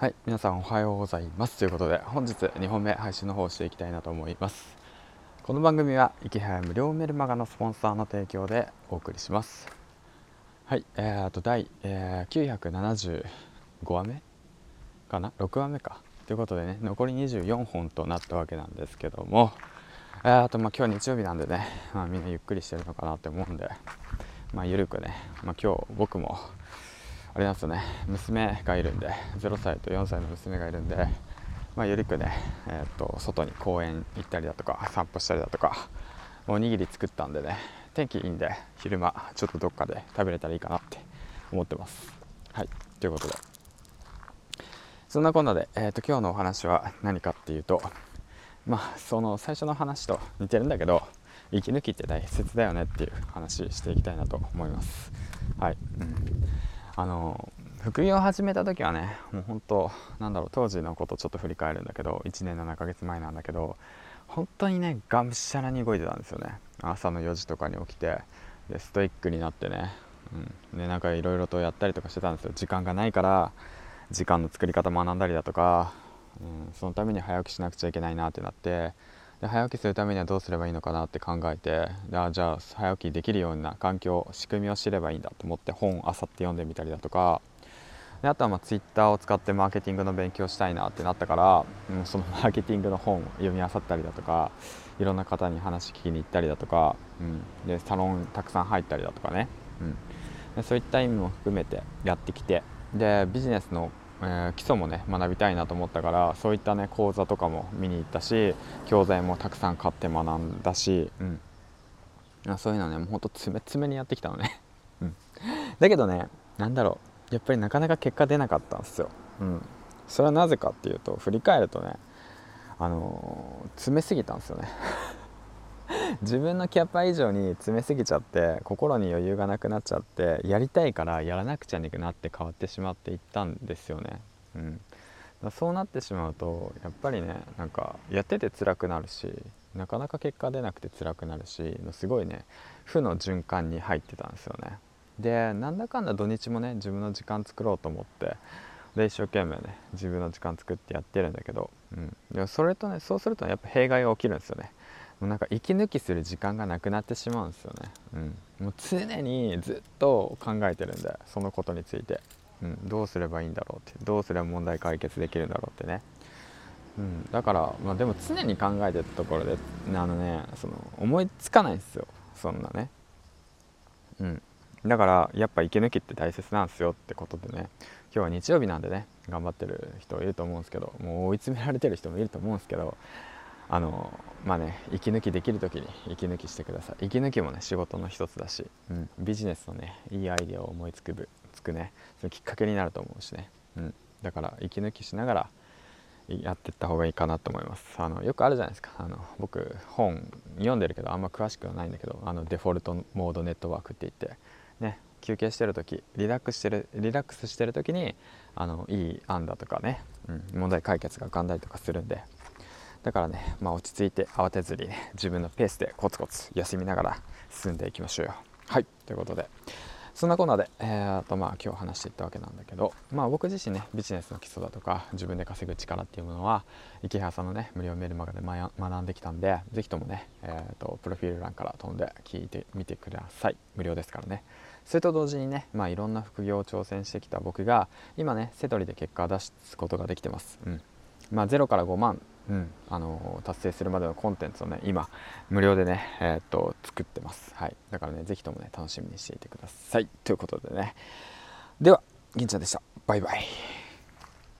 はい皆さんおはようございます。ということで本日2本目配信の方をしていきたいなと思います。この番組は池早無料メルマガのスポンサーの提供でお送りします。はいえー、あと第、えー、975話目かな？6話目か。ということでね残り24本となったわけなんですけども。えー、あとまあ今日日曜日なんでね、まあ、みんなゆっくりしてるのかなって思うんでまあゆるくね、まあ、今日僕もあれなんですよね。娘がいるんで0歳と4歳の娘がいるんで、まあ、ゆるくね、えーと、外に公園行ったりだとか散歩したりだとかおにぎり作ったんでね天気いいんで昼間ちょっとどっかで食べれたらいいかなって思ってます。はい。ということで。そんなこんなで、えーと、今日のお話は何かっていうとまあその最初の話と似てるんだけど息抜きって大切だよねっていう話していきたいなと思います。はい、うん。あの副業を始めた時はねもう本当なんだろう当時のことちょっと振り返るんだけど1年7ヶ月前なんだけど本当にねがむしゃらに動いてたんですよね。朝の4時とかに起きてでストイックになってね、うん、でなんかいろいろとやったりとかしてたんですよ。時間がないから時間の作り方学んだりだとか、うん、そのために早起きしなくちゃいけないなってなってで早起きするためにはどうすればいいのかなって考えてあじゃあ早起きできるような環境仕組みを知ればいいんだと思って本あさって読んでみたりだとかであとはまあツイッターを使ってマーケティングの勉強したいなってなったから、うん、そのマーケティングの本を読み漁ったりだとかいろんな方に話聞きに行ったりだとか、うん、でサロンたくさん入ったりだとかね、うん、でそういった意味も含めてやってきてでビジネスのえー、基礎もね学びたいなと思ったからそういったね講座とかも見に行ったし教材もたくさん買って学んだし、うん、そういうのねもうほんと詰め詰めにやってきたのね、うん、だけどね何だろう。やっぱりなかなか結果出なかったんですよ、うん、それはなぜかっていうと振り返るとねあのー、詰めすぎたんですよね。自分のキャパ以上に詰めすぎちゃって心に余裕がなくなっちゃってやりたいからやらなくちゃいけなって変わってしまっていったんですよね。うん、そうなってしまうとやっぱりねなんかやってて辛くなるしなかなか結果出なくて辛くなるしすごいね負の循環に入ってたんですよね。でなんだかんだ土日もね自分の時間作ろうと思ってで一生懸命ね自分の時間作ってやってるんだけど、うん、でもそれとねそうすると、やっぱ弊害が起きるんですよね。もうなんか息抜きする時間がなくなってしまうんですよね、うん、もう常にずっと考えてるんでそのことについて、うん、どうすればいいんだろうって。どうすれば問題解決できるんだろうってね、うん、だから、まあ、でも常に考えてるところであのねその思いつかないんですよ。そんなね。うん。だからやっぱ息抜きって大切なんですよってことでね。今日は日曜日なんでね頑張ってる人いると思うんですけどもう追い詰められてる人もいると思うんですけどあのまあね息抜きできる時に息抜きしてください。息抜きもね仕事の一つだし、うん、ビジネスのねいいアイデアを思いつくつくねそのきっかけになると思うしね、うん、だから息抜きしながらやっていった方がいいかなと思います。あのよくあるじゃないですか。あの僕本読んでるけどあんま詳しくはないんだけどあのデフォルトモードネットワークって言ってね休憩してる時リラックスしてるリラックスしてる時にあのいい案だとかね、うん、問題解決が浮かんだりとかするんでだからね、まあ、落ち着いて慌てずにね自分のペースでコツコツ休みながら進んでいきましょうよ。はい。ということでそんなこんなで、えー、とまあ今日話していったわけなんだけど、まあ、僕自身ねビジネスの基礎だとか自分で稼ぐ力っていうものは池原さんのね無料メールマガで学んできたんで是非ともね、えーと、プロフィール欄から飛んで聞いてみてください。無料ですからね。それと同時にね、まあ、いろんな副業を挑戦してきた僕が今ねセトリで結果を出すことができてます、うん。まあ、0から5万うん、あの達成するまでのコンテンツをね今無料でね、えー、っと作ってます、はい、だからね是非ともね楽しみにしていてください。ということでね。では銀ちゃんでした。バイバイ。